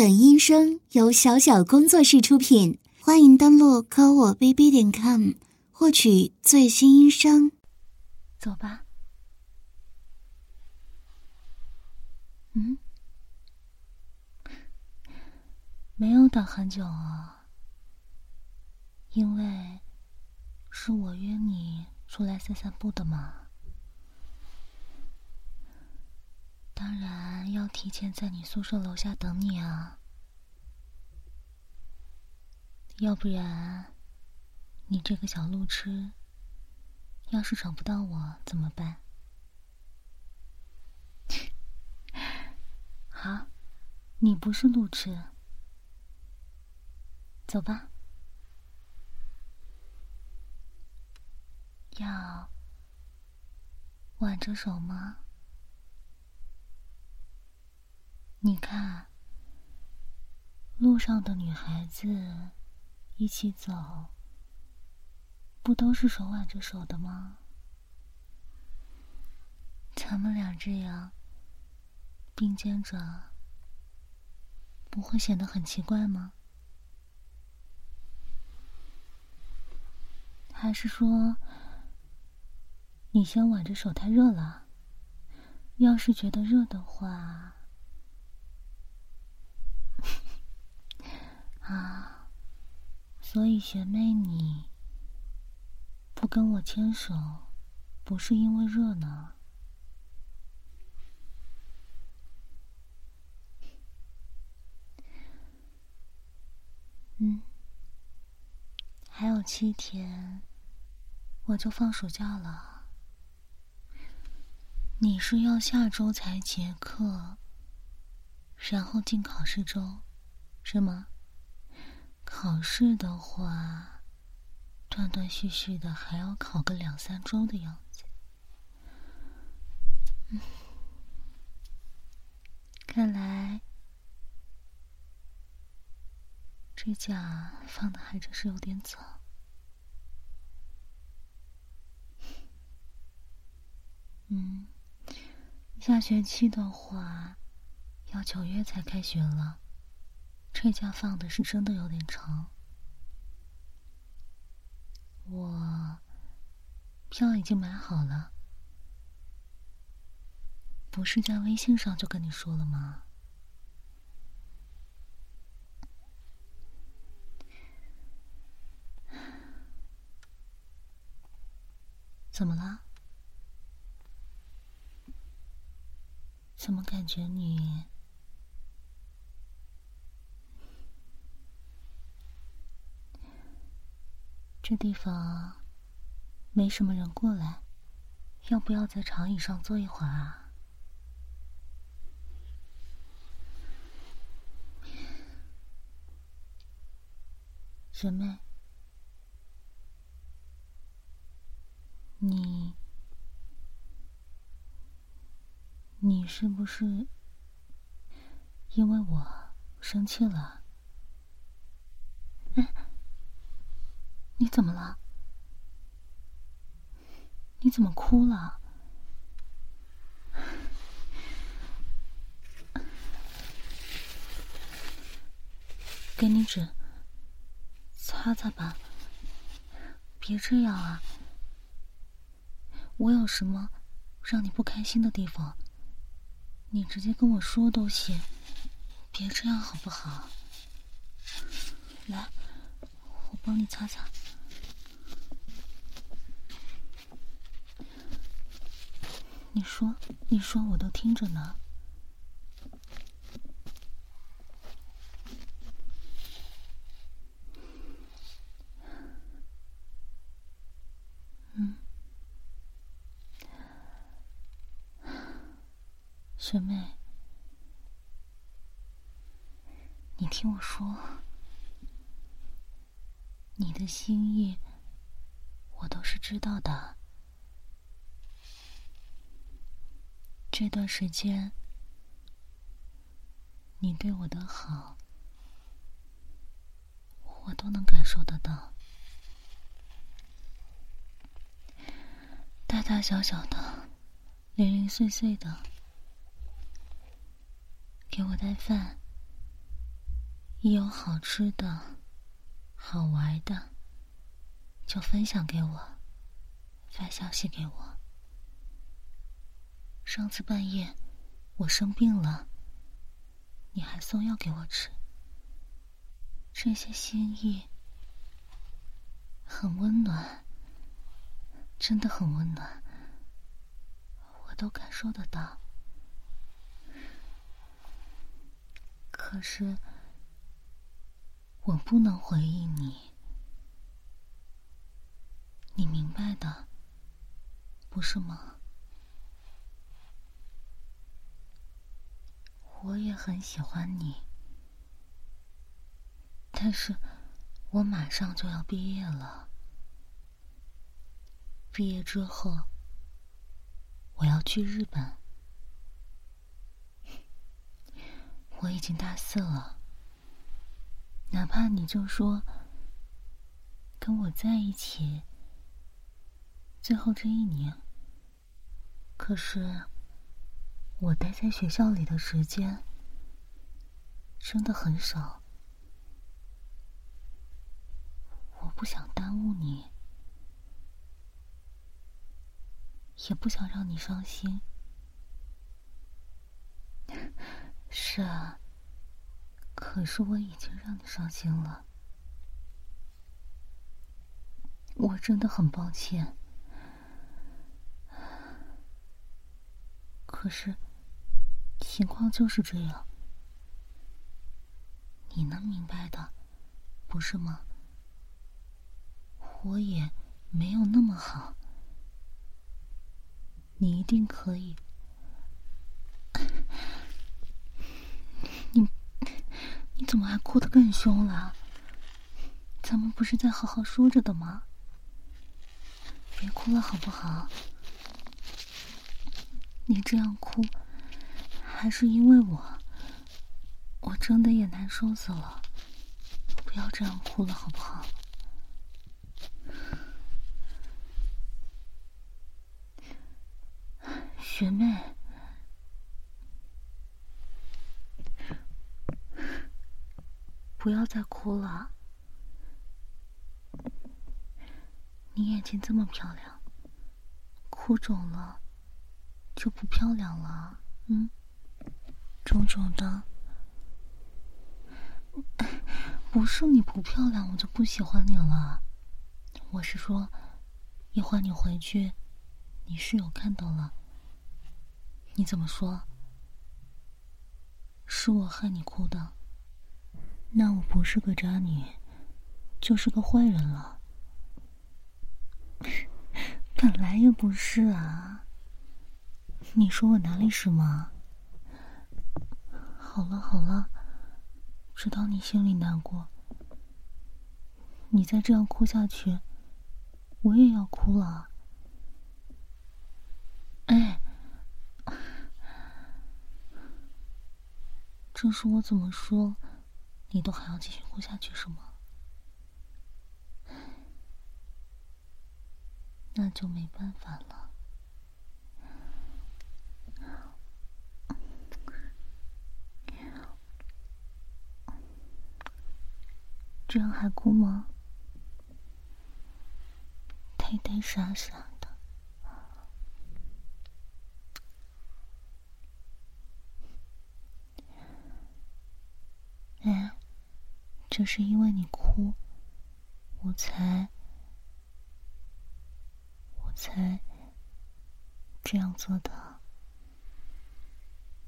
本音声由小小工作室出品，欢迎登录科我 bb 点 com 获取最新音声。走吧。嗯，没有等很久啊，因为是我约你出来散散步的嘛。当然要提前在你宿舍楼下等你啊，要不然你这个小路痴，要是找不到我怎么办？好，你不是路痴，走吧。要挽着手吗？你看，路上的女孩子一起走，不都是手挽着手的吗？咱们俩这样并肩着，不会显得很奇怪吗？还是说，你先挽着手太热了？要是觉得热的话。啊，所以学妹你不跟我牵手，不是因为热闹？嗯，还有七天，我就放暑假了。你是要下周才结课，然后进考试周，是吗？考试的话，断断续续的还要考个两三周的样子。看来这假放的还真是有点早。嗯，下学期的话，要九月才开学了。这假放的是真的有点长，我票已经买好了，不是在微信上就跟你说了吗？怎么了？怎么感觉你？这地方没什么人过来，要不要在长椅上坐一会儿啊？学妹，你你是不是因为我生气了？哎。你怎么了？你怎么哭了？给你纸，擦擦吧。别这样啊！我有什么让你不开心的地方，你直接跟我说都行。别这样好不好？来，我帮你擦擦。你说，你说，我都听着呢。嗯，学妹，你听我说，你的心意，我都是知道的。这段时间，你对我的好，我都能感受得到。大大小小的，零零碎碎的，给我带饭，一有好吃的、好玩的，就分享给我，发消息给我。上次半夜我生病了，你还送药给我吃，这些心意很温暖，真的很温暖，我都感受得到。可是。我不能回应你，你明白的，不是吗？我也很喜欢你，但是我马上就要毕业了。毕业之后，我要去日本，我已经大四了。哪怕你就说跟我在一起，最后这一年，可是我待在学校里的时间真的很少，我不想耽误你，也不想让你伤心。是啊。可是我已经让你伤心了，我真的很抱歉。可是情况就是这样，你能明白的，不是吗？我也没有那么好，你一定可以。你你怎么还哭得更凶了？咱们不是在好好说着的吗？别哭了好不好？你这样哭，还是因为我，我真的也难受死了。不要这样哭了好不好？学妹。不要再哭了，你眼睛这么漂亮，哭肿了就不漂亮了。嗯，肿肿的，不是你不漂亮我就不喜欢你了，我是说，一会儿你回去，你室友看到了，你怎么说？是我害你哭的。那我不是个渣女，就是个坏人了。本来也不是啊。你说我哪里是吗？好了好了，知道你心里难过。你再这样哭下去，我也要哭了。哎，这是我怎么说？你都还要继续哭下去是吗？那就没办法了。这样还哭吗？呆呆傻傻的。哎。就是因为你哭，我才，我才这样做的。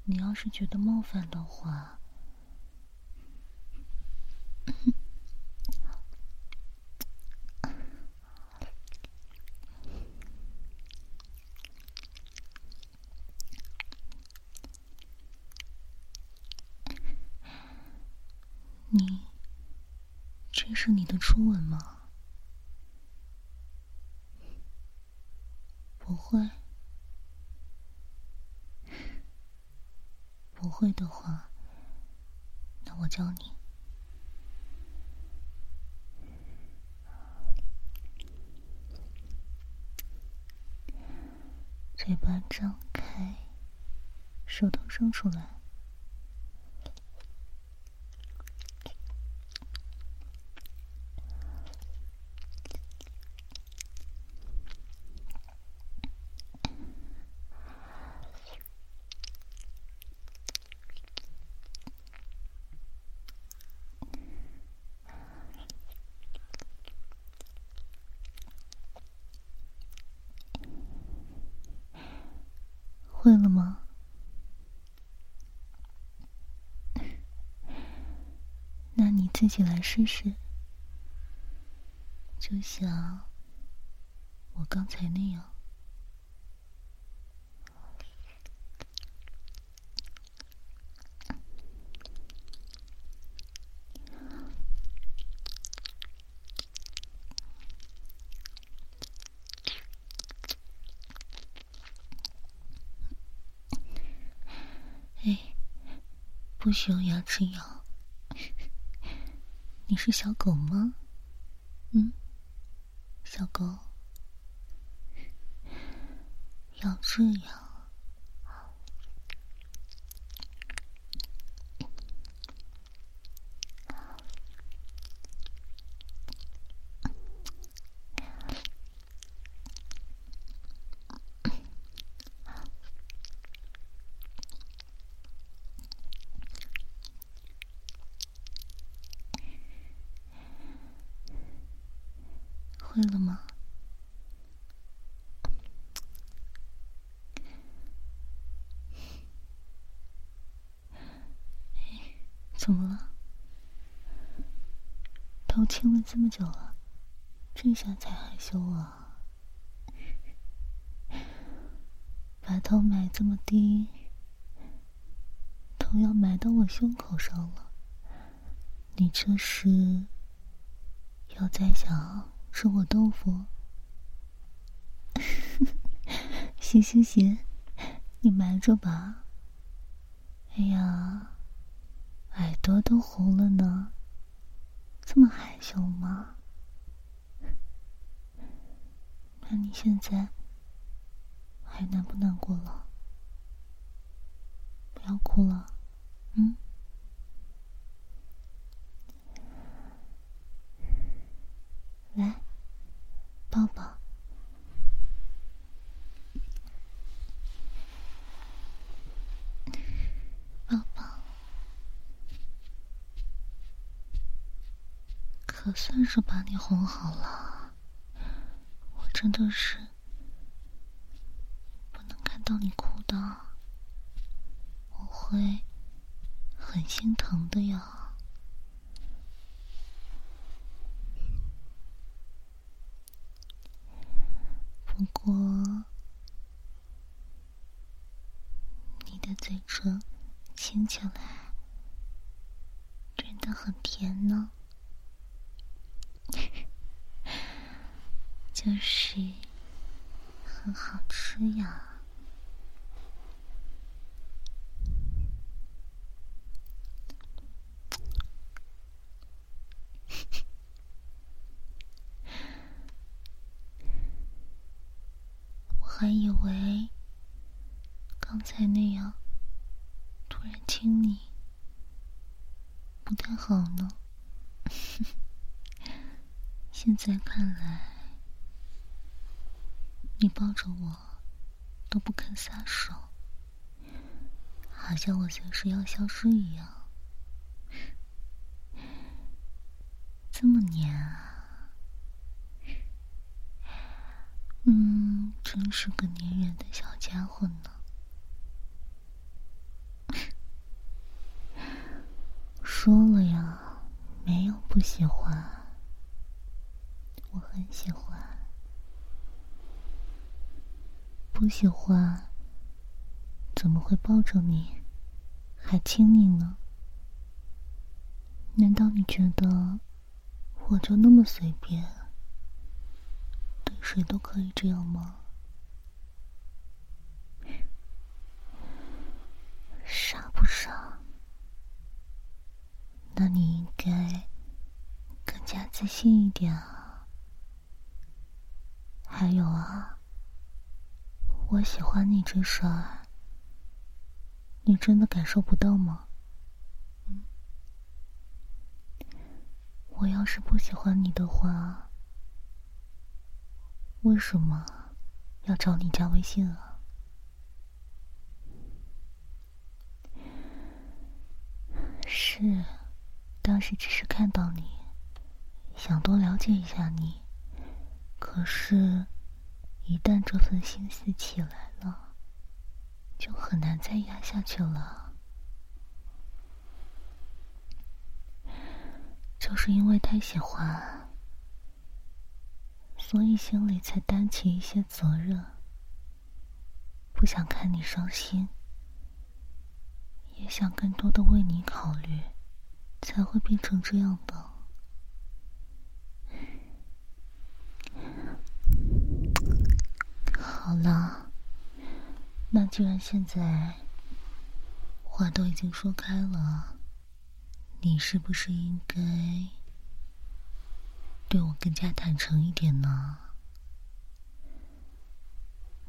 你要是觉得冒犯的话，你。这是你的初吻吗？不会，不会的话，那我教你。嘴巴张开，手头伸出来。会了吗？那你自起来试试，就像我刚才那样。哎，不许用牙齿咬。你是小狗吗？嗯，小狗，要这样。会了吗？怎么了？都亲了这么久了，这下才害羞啊？把头埋这么低，头要埋到我胸口上了，你这是要再想？吃我豆腐？行行行，你瞒着吧。哎呀，耳朵都红了呢，这么害羞吗？那你现在还难不难过了？不要哭了，嗯。来，抱抱，抱，可算是把你哄好了。我真的是不能看到你哭的，我会很心疼的呀。不过，你的嘴唇亲起来真的很甜呢，就是很好吃呀。还以为刚才那样突然亲你不太好呢，现在看来你抱着我都不肯撒手，好像我随时要消失一样，这么黏啊！嗯，真是个粘人的小家伙呢。说了呀，没有不喜欢，我很喜欢。不喜欢，怎么会抱着你，还亲你呢？难道你觉得我就那么随便？对谁都可以这样吗？傻不傻？那你应该更加自信一点啊！还有啊，我喜欢你这事儿，你真的感受不到吗？嗯我要是不喜欢你的话。为什么要找你加微信啊？是，当时只是看到你，想多了解一下你。可是，一旦这份心思起来了，就很难再压下去了。就是因为太喜欢，所以心里才担起一些责任，不想看你伤心，也想更多的为你考虑，才会变成这样的。好了，那既然现在话都已经说开了，你是不是应该对我更加坦诚一点呢？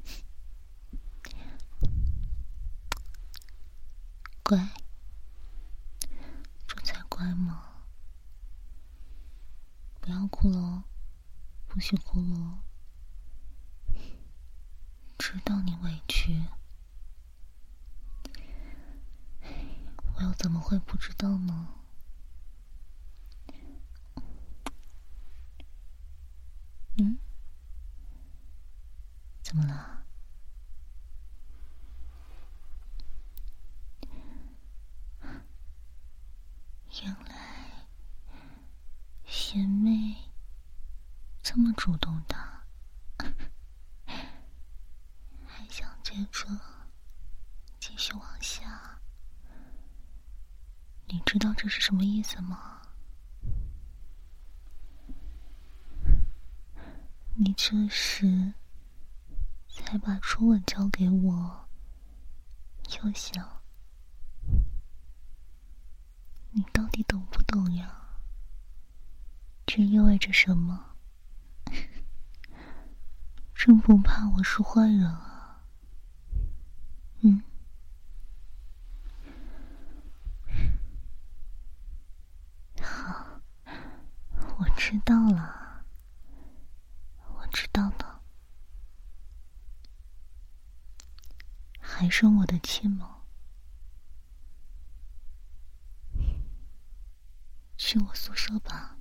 乖，乖嘛！不要哭了，不许哭了。知道你委屈，我又怎么会不知道呢？嗯？怎么了？原来贤妹这么主动的。接着继续往下，你知道这是什么意思吗？你这时才把初吻交给我，又想，你到底懂不懂呀？这意味着什么？真不怕我是坏人啊？嗯，好，我知道了，我知道了，还生我的气吗？去我宿舍吧。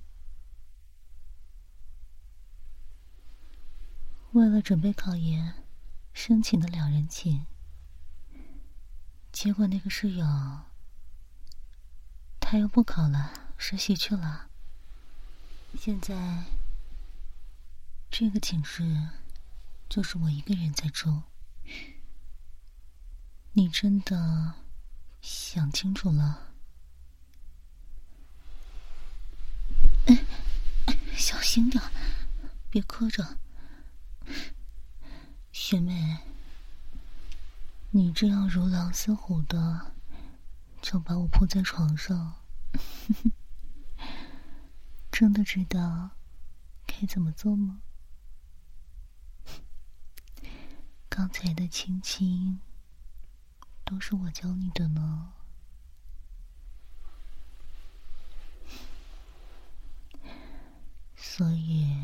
为了准备考研，申请的两人寝。结果那个室友，他又不考了，实习去了。现在这个寝室就是我一个人在住。你真的想清楚了？小心点，别磕着，学妹。你这样如狼似虎的，就把我扑在床上，真的知道该怎么做吗？刚才的亲亲都是我教你的呢，所以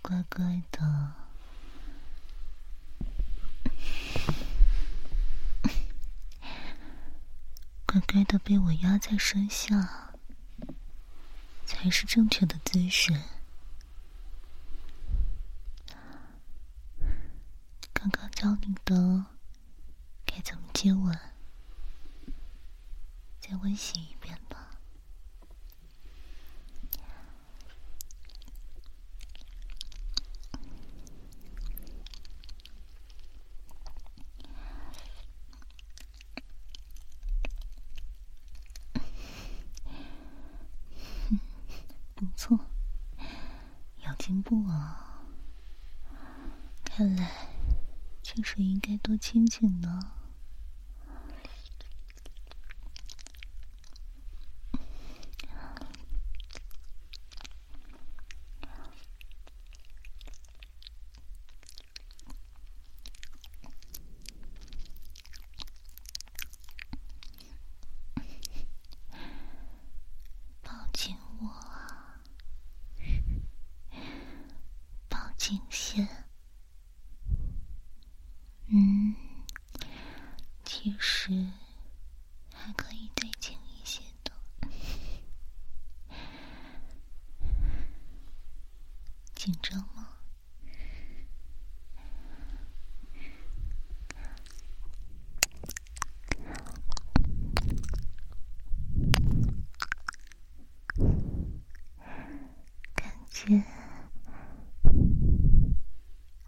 乖乖的。乖乖的被我压在身下，才是正确的姿势。刚刚教你的该怎么接吻，再温习一遍吧。错，有进步啊！看来是应该多亲近呢，抱紧我，抱紧些。是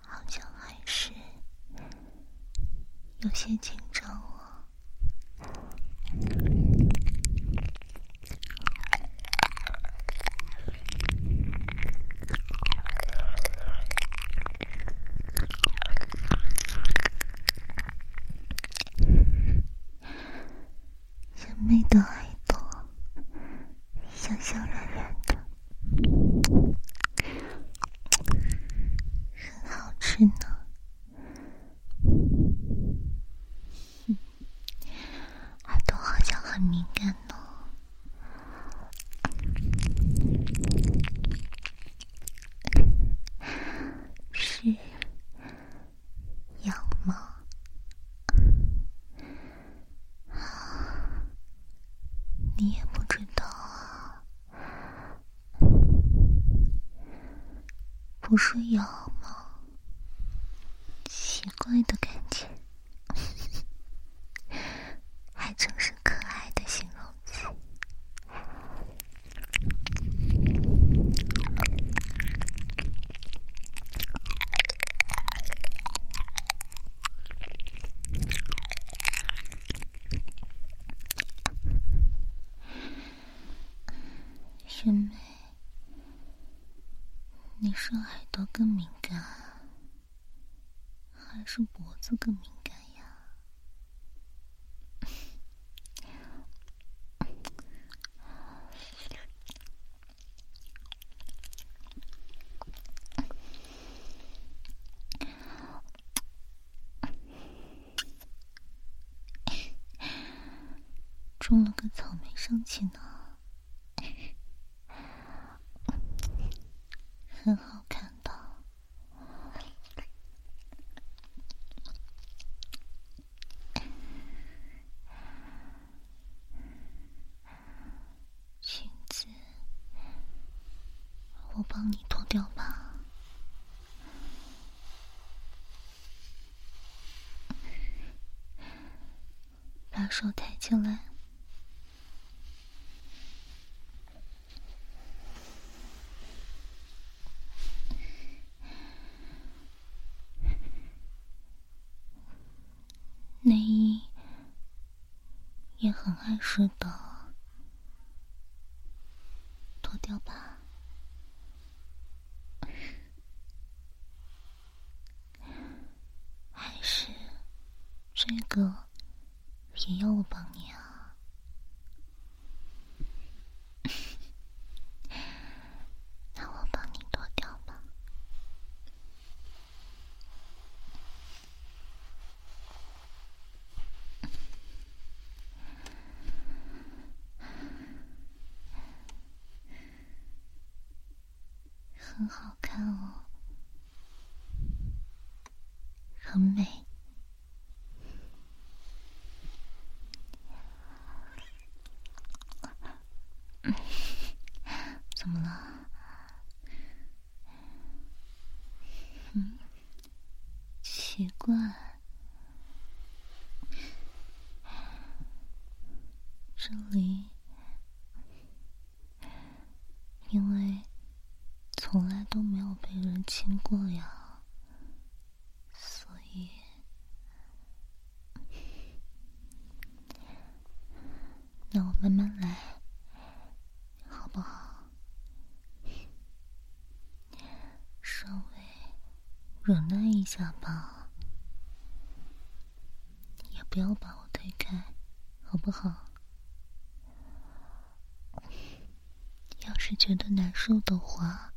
好像还是有些紧张哦。人美的耳朵，香香软软的，很好吃呢。耳朵好像很敏感呢。是痒吗？你也不知道啊，不是痒吗？奇怪的感觉，还真是可爱的形容词。学妹，是耳朵更敏感，还是脖子更敏感呀？种了个草莓上去呢。很好看的，裙子我帮你脱掉吧，把手抬起来。内衣也很碍事的，脱掉吧。还是这个也要我帮你啊？那我帮你脱掉吧。很好看哦，很美。怎么了？嗯，奇怪，这里因为。从来都没有被人亲过呀，所以，那我慢慢来，好不好？稍微忍耐一下吧，也不要把我推开，好不好？要是觉得难受的话。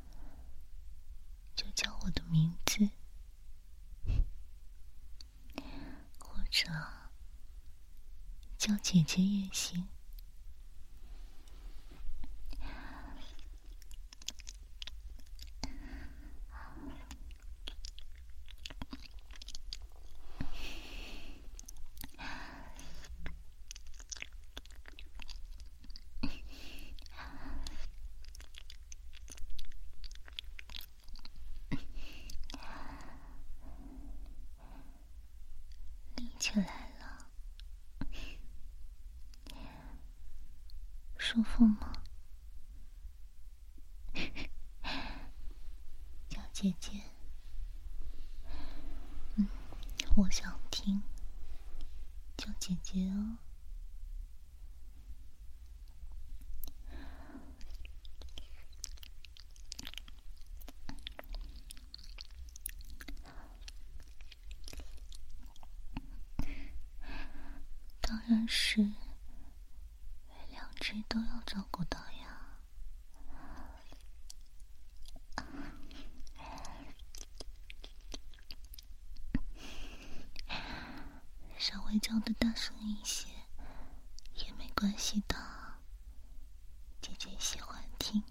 就叫我的名字，或者叫行。起来了，舒服吗？是两只都要照顾到呀。稍微叫的大声一些也没关系的，姐姐喜欢听。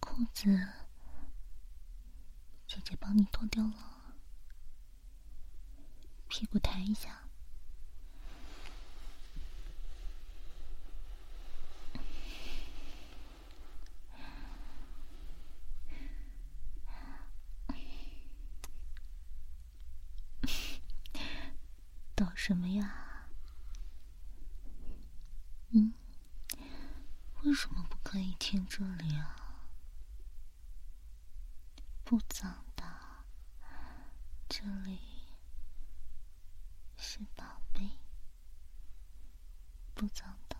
裤子，姐姐帮你脱掉了，屁股抬一下。抖什么呀？嗯，为什么不可以贴这里啊？不脏的，这里是宝贝，不脏的。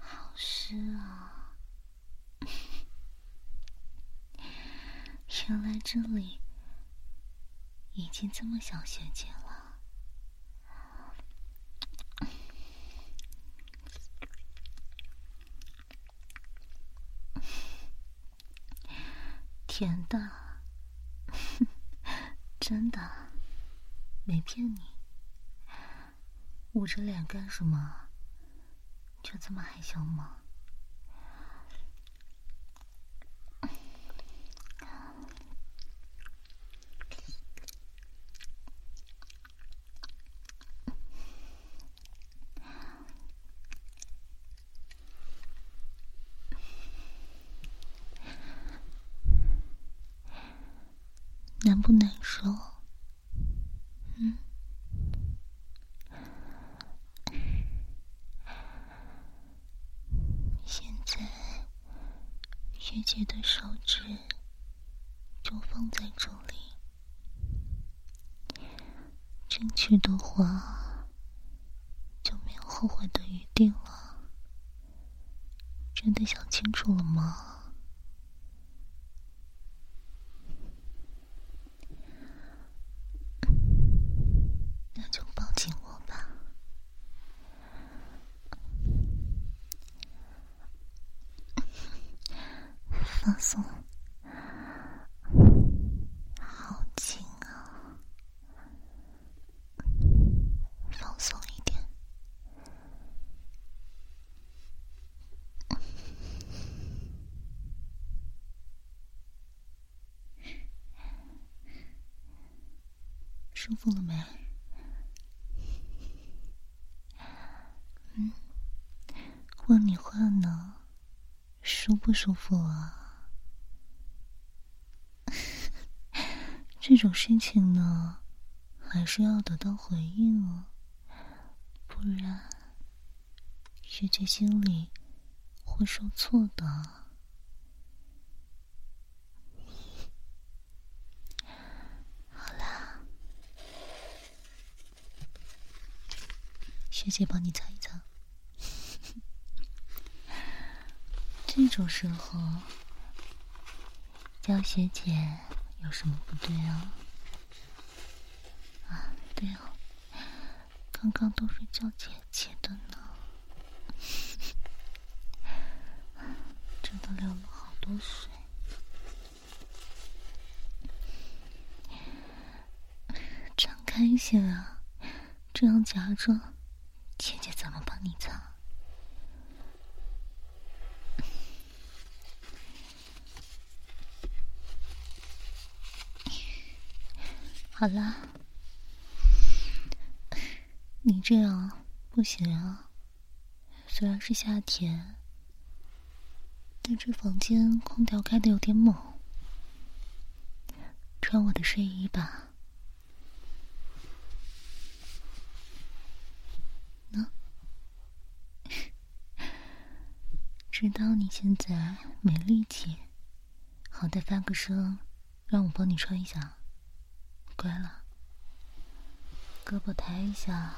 好湿啊！原来这里已经这么小学姐了。甜的，真的，没骗你。捂着脸干什么？就这么害羞吗？难不难受？嗯，现在姐姐的手指就放在这里，进去的话就没有后悔的余地了。真的想清楚了吗？放松，好紧啊！放松一点，舒服了没？嗯，问你话呢，舒服啊？这种事情呢，还是要得到回应哦，不然学姐心里会受挫的。好啦，学姐帮你擦一擦。这种时候叫学姐。有什么不对啊？啊，对哦，刚刚都是叫姐姐的呢，真的流了好多水。张开一些啊，这样夹着，姐姐怎么帮你擦？好啦，你这样不行啊。虽然是夏天，但这房间空调开的有点猛。穿我的睡衣吧。呢？知道你现在没力气，好歹发个声，让我帮你穿一下。乖了，胳膊抬一下，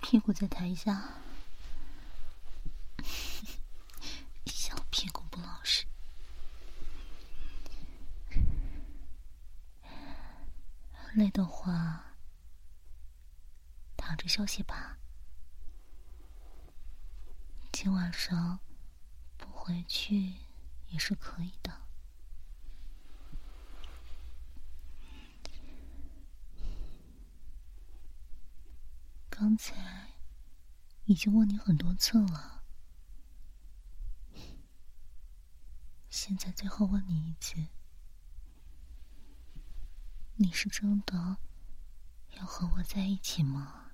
屁股再抬一下。小屁股不老实，累的话。躺着休息吧，今晚上回去也是可以的。刚才已经问你很多次了，现在最后问你一次：你是真的要和我在一起吗？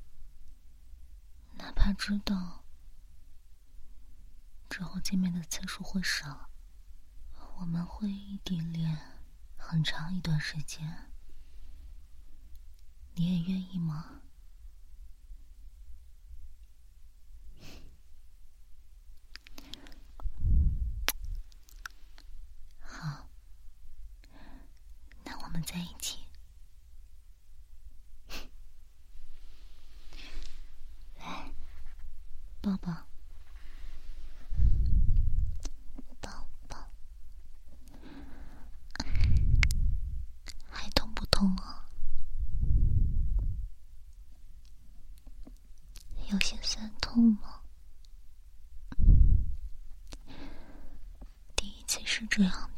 哪怕知道之后见面的次数会少，我们会异地恋很长一段时间，你也愿意吗？好，那我们在一起。来抱，抱抱，还痛不痛啊？有些酸痛吗？第一次是这样